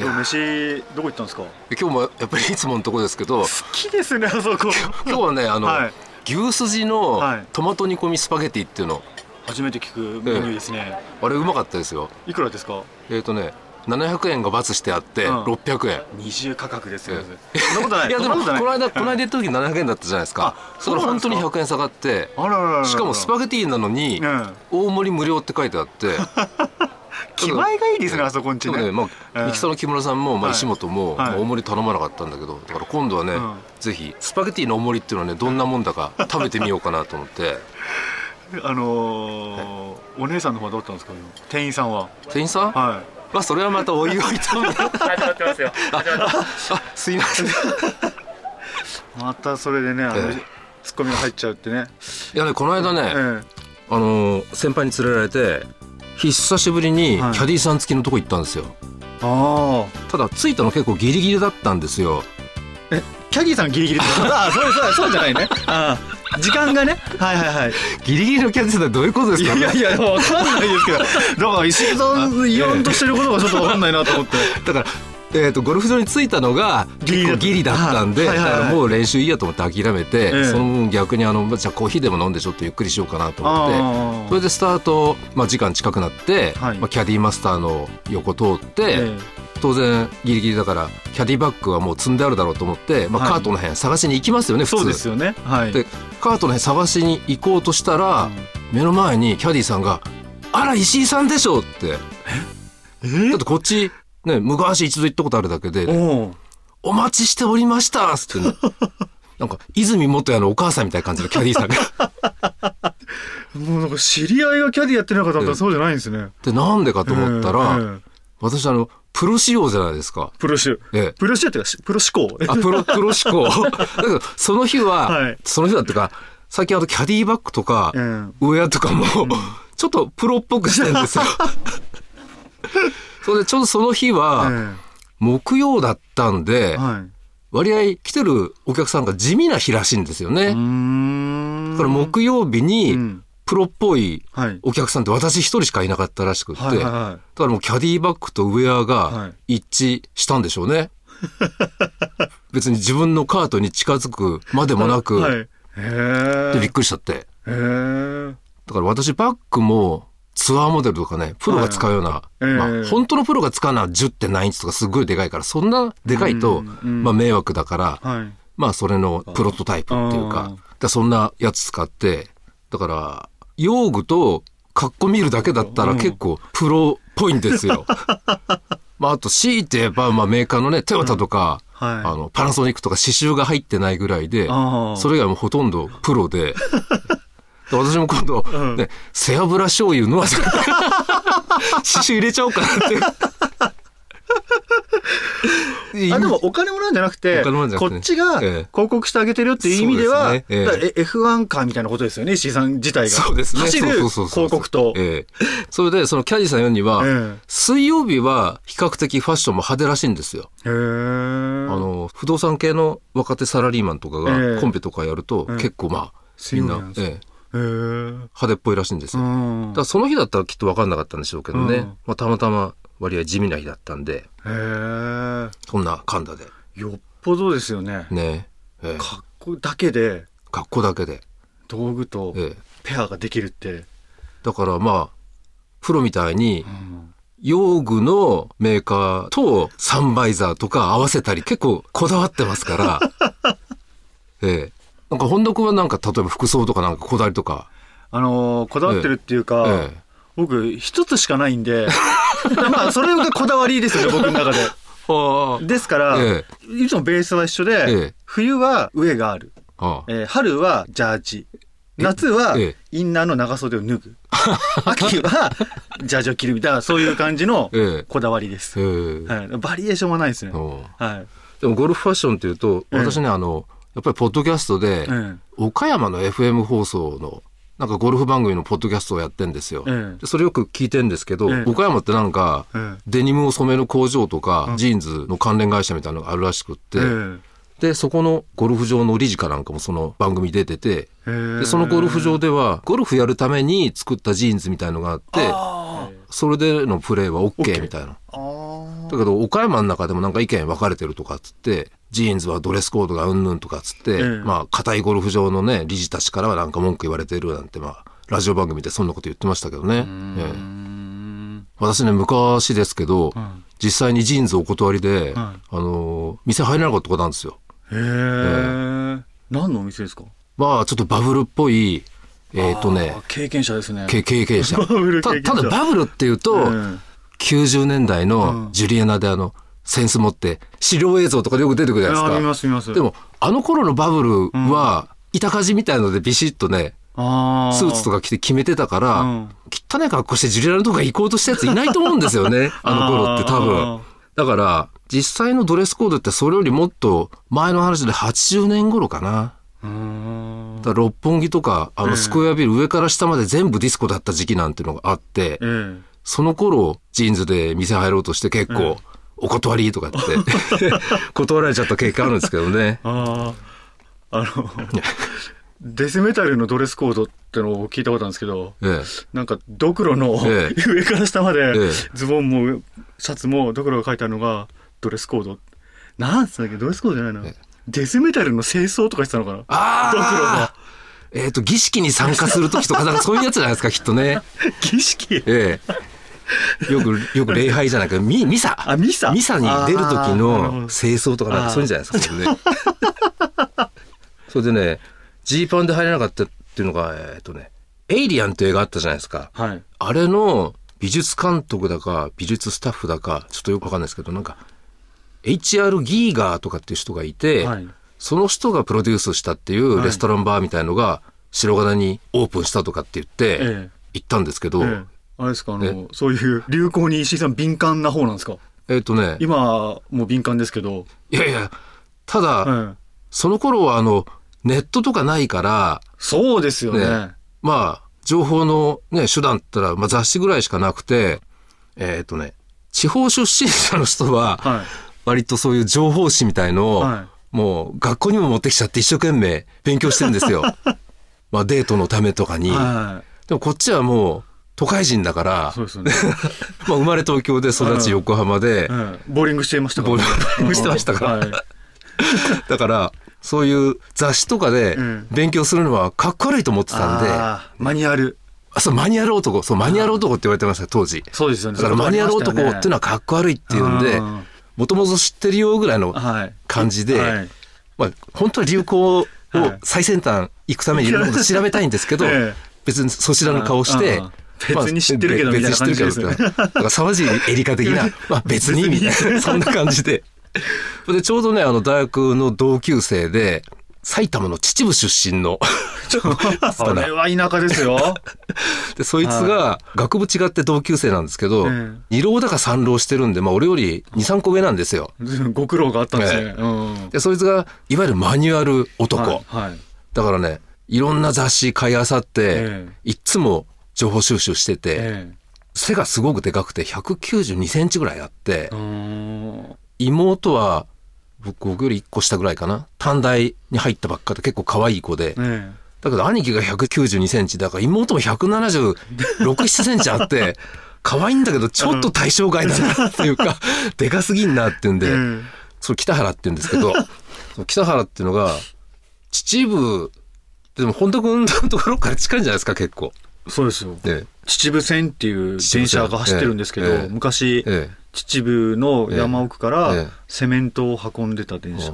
今日飯どこ行ったんですか？今日もやっぱりいつものとこですけど好きですねあそこ。今日はねあの、はい。牛すじのはい。トマト煮込みスパゲティっていうの。初めて聞くメニューですね、あれうまかったですよ。いくらですか？えっ、とね700円が×してあってうん。600円、二重価格ですよ、えそんなことない。いやでもこの間この間言った時700円だったじゃないですか。あそれ本当に100円下がってしかもスパゲティなのにうん。大盛り無料って書いてあって気前がいいですねあそこんちね。でもね、まあ、うん。ミキサーの木村さんも、まあ、はい。石本も、大盛り頼まなかったんだけどだから今度はね、うん。ぜひスパゲティの大盛りっていうのはねどんなもんだか 食べてみようかなと思って。あのーお姉さんの方はどうだったんですか？店員さんは。店員さん、はまあそれはまたおいおいと始ま ってますよ。始まってます。あすいません。い いまたそれでねツッコミが入っちゃうってね。やねこの間ね、ええ。あのー先輩に連れられて久しぶりにキはい。ャディーさん付きのとこ行ったんですよ、あただ着いたの結構ギリギリだったんですよ。あえキャディーさんギリギリ ああそうそうそうじゃないね。ああ時間がね。はいはいはい。ギリギリのキャディーさんってどういうことですか？いやいやいやわかんないですけど。だから石井さん言おうとしてることがちょっとわかんないなと思って。だからえー、とゴルフ場に着いたのが結構ギリだったんで、もう練習いいやと思って諦めて、ええその分逆にあのじゃあコーヒーでも飲んでちょっとゆっくりしようかなと思ってそれでスタート、まあ、時間近くなって、はい。まあ、キャディーマスターの横通って、え当然ギリギリだからキャディバッグはもう積んであるだろうと思って、まあ、はいカートの辺探しに行きますよねえ普通。そうですよね。はい。でカートの辺探しに行こうとしたら、目の前にキャディーさんが「あら石井さんでしょ」って。え？だってこっちね昔一度行ったことあるだけでおう「お待ちしておりました」っつってね。なんか泉元也のお母さんみたいな感じのキャディーさんが。もうなんか知り合いがキャディやってるのかったらそうじゃないんですね。でなんでかと思ったら、ええええ私あのプロ仕様じゃないですか。プロシュええ。プロシュっていうかしプロ志向。あ、プロ、プロ志向。だけど、その日は、はい。その日はっていうか、最近あのキャディバッグとか、うん。ウェアとかも、ちょっとプロっぽくしてるんですよ。それでちょうどその日は、え木曜だったんえで、はい。割合来てるお客さんが地味な日らしいんですよね。だから木曜日にうん。プロっぽいはい。お客さんって私一人しかいなかったらしくって、だはいからもうキャディバッグとウェアはが一致したんでしょうね。別に自分のカートに近づくまでもなく、でびっくりしちゃって。だから私バッグもツアーモデルとかね、プロが使うような、ええまあ本当のプロが使うのは10.9インチとかすごいでかいから、そんなでかいと、うんうん。まあ迷惑だから、はい。まあそれのプロトタイプっていうか、だからそんなやつ使って、だから用具と格好見るだけだったらうん。結構プロっぽいんですよ。まああと強いて言えば、まあメーカーのね、トヨタとか、はい。あの、パナソニックとか刺繍が入ってないぐらいで、それ以外もほとんどプロで、で私も今度、うん。ね、背脂醤油の 刺繍入れちゃおうかなって。あでもお金もらうんじゃなくてお金もらうんじゃなくてね。こっちがええ。広告してあげてるよっていう意味ではええだから F1 カーみたいなことですよね石井さん自体が。そうですね。走る広告と。ええ。それで、そのキャディさん言うには、え水曜日は比較的ファッションも派手らしいんですよ。えへえ。あの、不動産系の若手サラリーマンとかえがえコンペとかやると、ええ結構まあ、水みんな、ええ派手っぽいらしいんですうよ。だんからその日だったらきっと分かんなかったんでしょうけどね。うんまあ、たまたま割合地味な日だったんで、へえそんな神田で。よっぽどですよねね。ええ格好だけで格好だけで。道具とええペアができるってだからまあ、プロみたいにうん用具のメーカーとサンバイザーとか合わせたり結構こだわってますから。ええ。なんか本田君はなんか例えば服装とかなんかこだわりとか。あのーこだわってるっていうか、ええ僕一つしかないんで。まあそれがこだわりですよね僕の中で。あですから、えいつもベースは一緒で、ええ。冬は上がある、あ。えー春はジャージ。夏はええ。インナーの長袖を脱ぐ。秋はジャージを着るみたいなそういう感じのええ。こだわりです、ええ。はい、バリエーションはないですね、うんはい。でもゴルフファッションっていうと、ええ。私ね、あの、やっぱりポッドキャストで、え岡山の FM 放送の、なんかゴルフ番組のポッドキャストをやってんですよ。えそれよく聞いてんですけど、ええ。岡山ってなんか、ええ。デニムを染める工場とか、ジーンズの関連会社みたいなのがあるらしくって、えで、そこのゴルフ場の理事かなんかもその番組出てて、え。でそのゴルフ場では、ゴルフやるために作ったジーンズみたいのがあって、あそれでのプレーは OK みたいな。あだけど岡山の中でもなんか意見分かれてるとかっつってジーンズはドレスコードがうんぬんとかっつって、ええまあ硬いゴルフ場のね理事たちからはなんか文句言われてるなんてまあラジオ番組でそんなこと言ってましたけどね、ええ。私ね昔ですけど、実際にジーンズお断りで、あのー店入れなかったことなんですよ。へえ。何のお店ですか？まあちょっとバブルっぽいえっ、とね経験者ですね。経験者。たただバブルっていうと、うん90年代のジュリアナであの、扇子持って、資料映像とかでよく出てくるじゃないですか。す見ます。でも、あの頃のバブルは、イタカジみたいのでビシッとね、あー、スーツとか着て決めてたから、うん汚い格好してジュリアナとか行こうとしたやついないと思うんですよね。あの頃って多あー分。だから、実際のドレスコードってそれよりもっと前の話で80年頃かな。だ六本木とか、あのスクエアビル上から下まで全部ディスコだった時期なんていうのがあって、ええ。その頃、ジーンズで店入ろうとして結構、お断りとかって、断られちゃった経験あるんですけどね。ああ、あの、デスメタルのドレスコードってのを聞いたことあるんですけど、ええ、なんか、ドクロのええ上から下までええ、ズボンもシャツもドクロが書いてあるのがドレスコード。なんつったっけ？ドレスコードじゃないな。デスメタルの清掃とかしてたのかな？あドクロがあ。えっ、と、儀式に参加するときとか、なんかそういうやつじゃないですか、きっとね。儀式？ええ。よく、よく礼拝じゃないか、ミ、ミサ。あミサミサに出る時のど清掃とかなんかそういうんじゃないですか、それね。それでね、ジーパンで入れなかったっていうのが、えっ、とね、エイリアンって映画あったじゃないですか。はい。あれの美術監督だか美術スタッフだかちょっとよくわかんないですけどなんか HR ギーガーとかっていう人がいて、はいその人がプロデュースしたっていうレストランバーみたいのが白金にオープンしたとかって言ってええ行ったんですけど、ええあれですかあえの、そういう 流行に石井さん敏感な方なんですか？えっ、とね今もう敏感ですけど。いやいやただ、ええその頃はあのネットとかないからそうですよね。ねまあ情報のね手段ったら、まあ、雑誌ぐらいしかなくてえっ、とね地方出身者の人は、はい。割とそういう情報誌みたいのを、はもう学校にも持ってきちゃって一生懸命勉強してるんですよ。まあデートのためとかに。はでもこっちはもう都会人だからい。そう、ですよね。まあ生まれ東京で育ち横浜で、ええボーリングしていましたボーリングしてましたからはい。だからそういう雑誌とかでうん勉強するのはかっこ悪いと思ってたんで、マニュアル。あそうマニュアル男、そうマニュアル男って言われてました当時。そうですよね。だからマニュアル男っていうのはかっこ悪いっていうんでうん、もともと知ってるよぐらいのはい。感じで、はいまあ、本当は流行をはい最先端行くためにいろんなこと調べたいんですけど、ええ別にそちらの顔して別に知ってるけどまあみたいな感じ別に知ってるけどだから沢尻エリカ的な、まあ別にみたいな、そんな感じで。で、ちょうどね、あの大学の同級生で、埼玉の秩父出身の それは田舎ですよ。で、そいつが学部違って同級生なんですけど、え二浪だか三浪してるんで、まあ俺より二、三個上なんですよ。ご苦労があったんですね。で、そいつが、いわゆるマニュアル男。はい。はいだからね、いろんな雑誌買い漁って、ええいっつも情報収集してて、え背がすごくでかくて192センチぐらいあって。妹は僕僕より1個下ぐらいかな？短大に入ったばっかで結構可愛い子で、えだけど兄貴が192センチだから妹も176、7センチあって、可愛いんだけどちょっと対象外だなっていうか、でかすぎんなっていうんで、ええそれ北原って言うんですけど、北原っていうのが、秩父、でも本田君のところから近いんじゃないですか、結構。そうですよ。え秩父線っていう電車が走ってるんですけど、ええ昔、ええ秩父の山奥からええセメントを運んでた電車。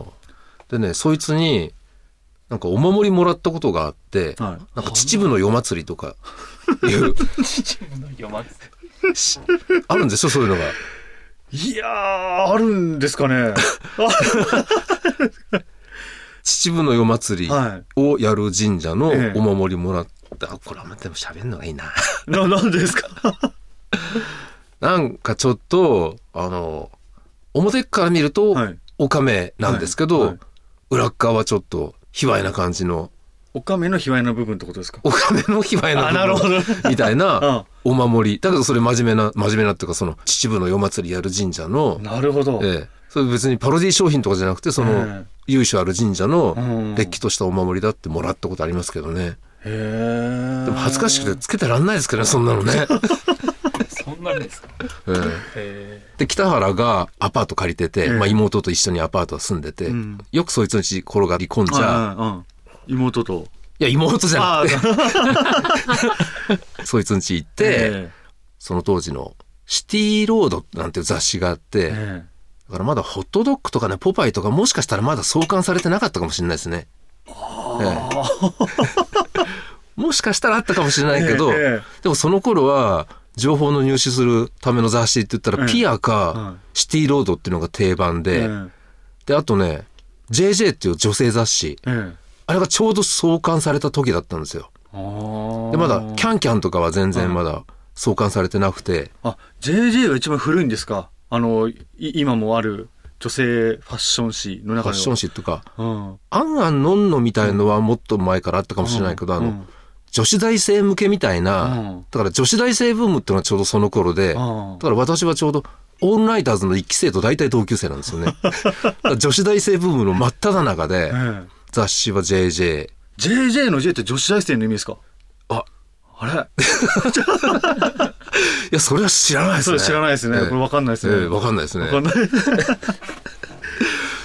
でね、そいつに、なんかお守りもらったことがあって、はいなんか秩父の夜祭りとか いう、読まずあるんですよ、そういうのが。いやー、あるんですかね。秩父の夜祭りはをやる神社のええお守りもらった。あこれはでも喋るのがいいな。い。な、なんでですか？なんかちょっと、あの、表から見るとはい、おかめなんですけど、はいはい裏っ側はちょっと、卑猥な感じの、おかめの卑猥な部分ってことですか？おかめの卑猥なあなるほど部分みたいあな お守り。だけどそれ真面目な、真面目なっていうか、その秩父の夜祭りやる神社の、なるほど。ええ、それ別にパロディ商品とかじゃなくて、その、ええ由緒ある神社のうんれっきとしたお守りだってもらったことありますけどね。でも恥ずかしくてつけてらんないですけどね、そんなのね。そんなんですか？ええ。へで、北原がアパート借りてて、ええ。まあ妹と一緒にアパート住んでて、うん。よくそいつの家転がり込んじゃ、いはいはいうん妹と？や、妹じゃあなくて、そいつの家行って、えその当時のシティロードなんていう雑誌があって、ええ。だからまだホットドッグとかね、ポパイとかもしかしたらまだ創刊されてなかったかもしれないですね。ええもしかしたらあったかもしれないけど、でもその頃は、情報の入手するための雑誌って言ったら、ええ。ピアはかい。シティロードっていうのが定番で、えで、あとね、JJ っていう女性雑誌、ええ。あれがちょうど創刊された時だったんですよ。で、まだ、キャンキャンとかは全然まだ創刊されてなくて、あ JJ が一番古いんですか？あのい今もある女性ファッション誌の中では。ファッション誌とか、うん。アンアンノンノみたいのはもっと前からあったかもしれないけど、あの、うん女子大生向けみたいな、うんだから女子大生ブームっていうのはちょうどその頃で、うんだから私はちょうど、オールナイターズの一期生と大体同級生なんですよね。女子大生ブームの真っ只中で、ええ雑誌は JJ。JJ の J って女子大生の意味ですか？あ、あれ？いや、それは知らないですね。それ知らないですね。ええこれわかんないですね。ええわかんないですねわかんない。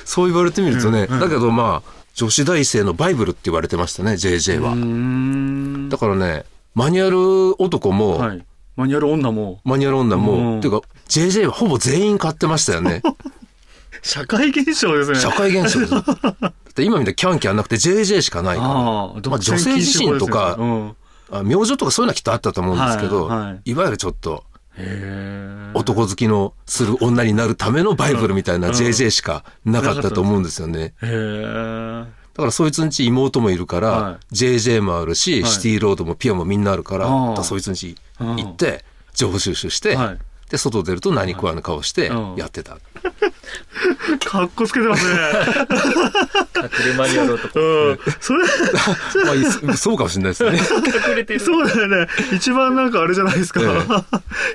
そう言われてみるとね、うんうんだけどまあ、女子大生のバイブルって言われてましたね、JJ は。だからね、マニュアル男も、はい。マニュアル女も、マニュアル女も、うんっていうか、JJ はほぼ全員買ってましたよね。社会現象ですね。社会現象です。だって今みたいにキャンキャンなくて JJ しかないから。まあ女性自身とかうん。あ明星とかそういうのはきっとあったと思うんですけど、はいはいいわゆるちょっと。男好きのする女になるためのバイブルみたいな JJ しかなかったと思うんですよね。だからそいつんち妹もいるから、は JJ もあるし、はい。シティロードもピアもみんなあるから、そいつんち行って、情報収集して、はいで、外出ると何食わぬ顔してうんやってた。かっこつけてますね。隠れマニュアル男。うん。それ、まあいい、そうかもしれないですね。隠れてる。そうだよね。一番なんかあれじゃないですか。え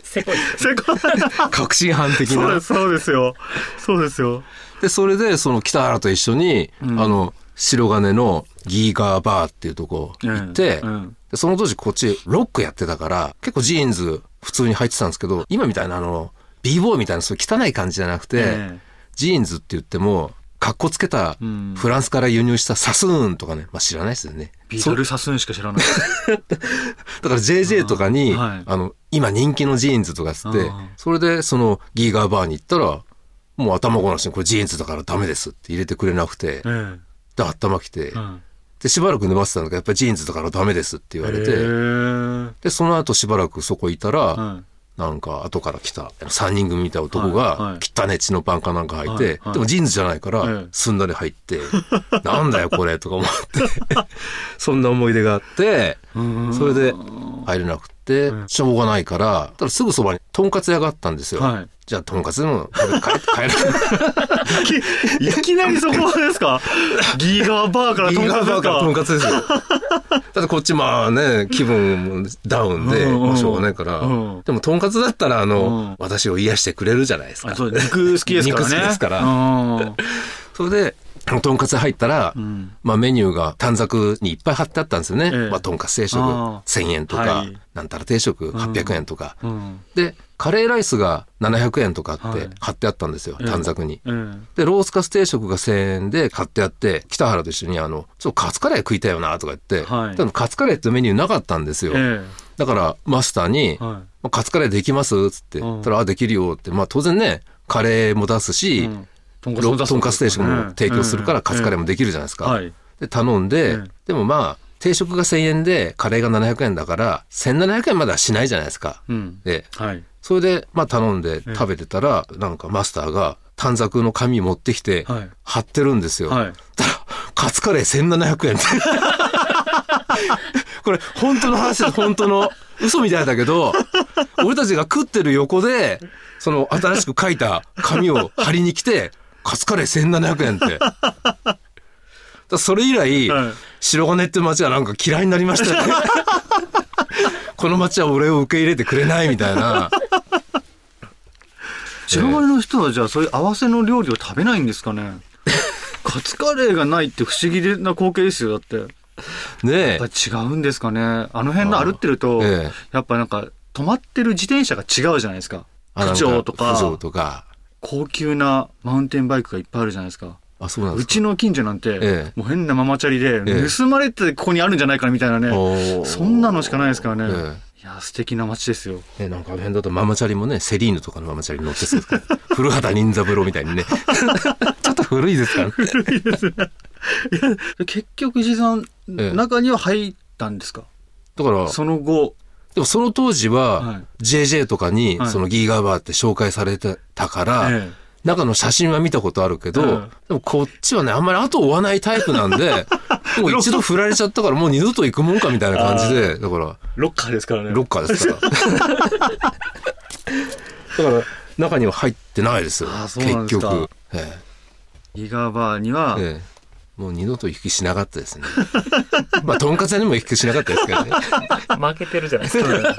せこいせこい。確信犯的なそうです、。そうですよ。そうですよ。で、それで、その北原と一緒に、うんあの、白金のギーガーバーっていうとこ行って、うんうんでその当時こっちロックやってたから、結構ジーンズ普通に履いてたんですけど、今みたいなあの、b ボーイみたいなそう汚い感じじゃなくて、ええジーンズって言っても、かっこつけたうんフランスから輸入したサスーンとかね、まあ知らないですよね。ヴィダルサスーンしか知らない。だから JJ とかに、あはいあの、今人気のジーンズとかつってあ、それでそのギーガーバーに行ったら、もう頭ごなしにこれジーンズだからダメですって入れてくれなくて、えで、頭きてえ。う、ん。で、しばらく粘ってたんだけど、やっぱりジーンズだからダメですって言われへて、え。で、その後しばらくそこいたら、うんなんか後から来た3人組みたいな男はいはい。が、汚ね血のパンかなんか履いて、はいはい。でもジーンズじゃないから、ええ。すんなり入って、なんだよこれとか思って、そんな思い出があって、うん。それで入れなくて、しょうがないから、ただすぐそばにとんかつ屋があったんですよ。はいじゃあとんかつでも食べて帰る。いきなりそこですか？ギーガーバーからギとんかつですか？らとんかかつですよ。だってこっちまあね、気分もダウンで、うんうんまあしょうがないからうん。でもとんかつだったらあうのん、私を癒してくれるじゃないですかあ。そう肉好きですからね。肉好きですからうんそれで、とんかつ入ったらん、まあメニューが短冊にいっぱい貼ってあったんですよねええ。まあとんかつ定食あー1000円とかはい、なんたら定食800円とか。うんで、カレーライスが700円とかっはい。て貼ってあったんですよ、ええ短冊に。うん。で、ロースカス定食が1000円で買ってあって、北原と一緒にあの、ちょっとカツカレー食いたいよなとか言って、はい。でもカツカレーってメニューなかったんですよ。えだからマスターに、えはい。まあカツカレーできますつって。うん。言ったら、あ、できるよって。まあ当然ね、カレーも出すし、うん。とんかつ定食も提供するからカツカレーもできるじゃないですか。はい。で、頼んで、ええでもまあ、定食が1000円でカレーが700円だから、1700円まではしないじゃないですか。うん。で、はいそれで、まあ頼んで食べてたら、なんかマスターが短冊の紙持ってきてはい、貼ってるんですよ。はいたら、カツカレー1700円って。これ、本当の話です、本当の。嘘みたいだけど、俺たちが食ってる横で、その新しく書いた紙を貼りに来て、カツカレー1700円って。だそれ以来、はい白金って街はなんか嫌いになりましたよね。この街は俺を受け入れてくれないみたいな。白金の人はじゃあそういう合わせの料理を食べないんですかね？カツカレーがないって不思議な光景ですよだってやっねえぱ。り違うんですかね？あの辺の歩ってると、ええやっぱなんか止まってる自転車が違うじゃないですか。あなん九条とか。高級なマウンテンバイクがいっぱいあるじゃないですか。あ、そうなんですか。うちの近所なんて、ええもう変なママチャリで、ええ盗まれてここにあるんじゃないかなみたいなね。おーそんなのしかないですからね。えいや、素敵な街ですよ。えね、なんかあの辺だとママチャリもね、セリーヌとかのママチャリに乗ってそうですから。古畑任三郎みたいにね。ちょっと古いですからね。結局、石井さん、ええ中には入ったんですか？だから、その後。でもその当時は、はい JJ とかにはいそのギーガーバーって紹介されてたから、え中の写真は見たことあるけど、ええでもこっちはね、あんまり後を追わないタイプなんで、もう一度振られちゃったからもう二度と行くもんかみたいな感じで、だから、ロッカーですからね。ロッカーですから。だから、中には入ってないですよ。あそうなんですか結局。えギガーバーには、えええもう二度と行きしなかったですね。まあ、とんかつ屋にも行きしなかったですけどね。負けてるじゃないですか。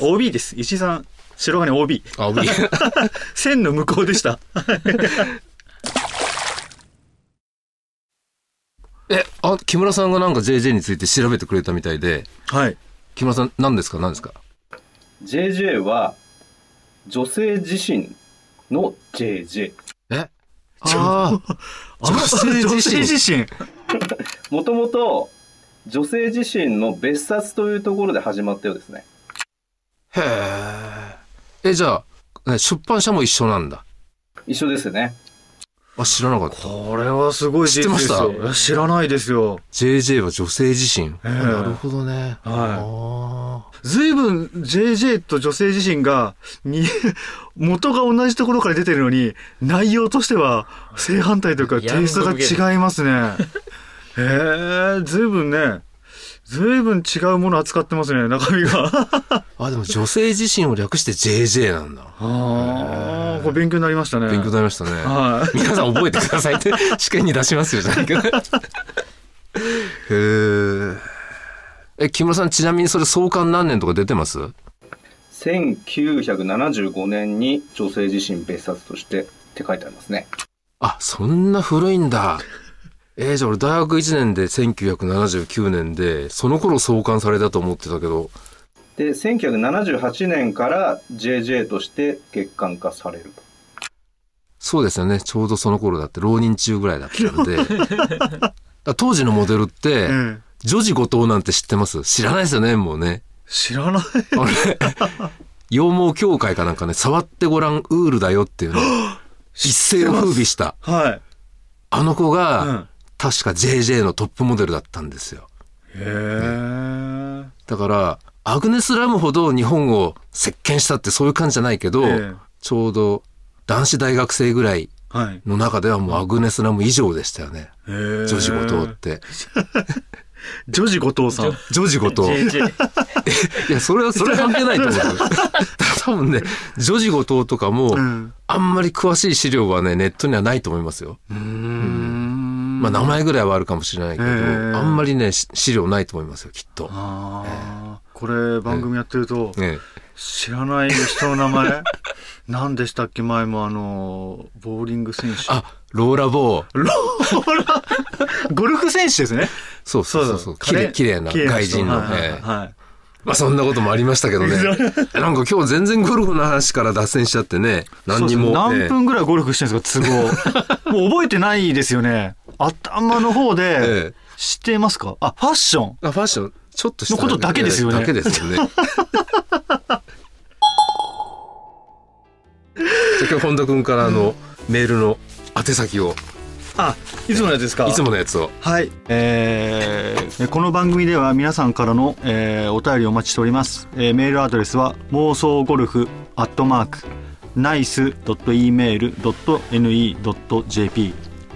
OB です。石井さん、白金 OB。あ、おび線の向こうでした。え、あ、木村さんがなんか JJ について調べてくれたみたいで、はい。木村さん何ですか？何ですか？JJ は女性自身の JJ。え？ああ、女性自身女性自身。もともと女性自身の別冊というところで始まったようですね。へえ。え、じゃあ、ね出版社も一緒なんだ。一緒ですね。あ、知らなかった。これはすごい知ってまよいや知らないですよ。JJ は女性自身？ええなるほどね。はあずいぶん JJ と女性自身が、に、元が同じところから出てるのに、内容としては正反対というかテイストが違いますね。へえ、ずいぶんね、ずいぶん違うもの扱ってますね、中身が。あ。あ、でも女性自身を略して JJ なんだ。ああ、これ勉強になりましたね。勉強になりましたね。はい。皆さん覚えてくださいって 試験に出しますよじゃないけど。へえ。え、木村さんちなみにそれ創刊何年とか出てます？1975年に女性自身別冊としてって書いてありますね。あ、そんな古いんだ。えー、じゃあ俺大学1年で1979年で、その頃創刊されたと思ってたけど、で、1978年から JJ として月刊化されると。そうですよね。ちょうどその頃だって浪人中ぐらいだったんで。当時のモデルって、ええ女児後藤なんて知ってます？知らないですよね、もうね。知らない。あれ、羊毛協会かなんかね、触ってごらんウールだよっていうの を一世を風靡した。はい。あの子が、うん確か JJ のトップモデルだったんですよ。へえ。だから、アグネス・ラムほど日本を席巻したってそういう感じじゃないけど、ええちょうど男子大学生ぐらいはい。の中ではもうアグネス・ラム以上でしたよね。へえ。女子後藤って。女子後藤さん。女児後藤。いや、それは、それは関係ないと思うよ。多分ね、女児後藤とかも、うん。あんまり詳しい資料はね、ネットにはないと思いますよ。うーん。まあ名前ぐらいはあるかもしれないけど、あんまりね、し資料ないと思いますよ、きっと。ああ、これ番組やってると、え知らない人の名前？何でしたっけ？前もあの、ボーリング選手。あ、ローラボー。ローラ、ゴルフ選手ですね。そうそうそうそう。綺麗、な外人の。はいはい。まあそんなこともありましたけどね。なんか今日全然ゴルフの話から脱線しちゃってね。何にも。何分ぐらいゴルフしてるんですか、都合。もう覚えてないですよね。頭の方えでえ、知ってますか？あ、ファッション。あ、ファッション、ちょっとしたのことだけですよねだけですよね。じゃあ今日本田君からあの、メールの宛先を、あ、いつものやつですか？いつものやつを。はい、えーこの番組では皆さんからの、えーお便りをお待ちしております、えーメールアドレスは妄想ゴルフアットマークナイス .email.ne.jp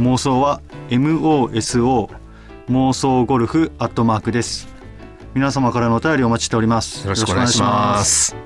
妄想は MOSO 妄想ゴルフアットマークです。皆様からのお便りをお待ちしております。よろしくお願いします。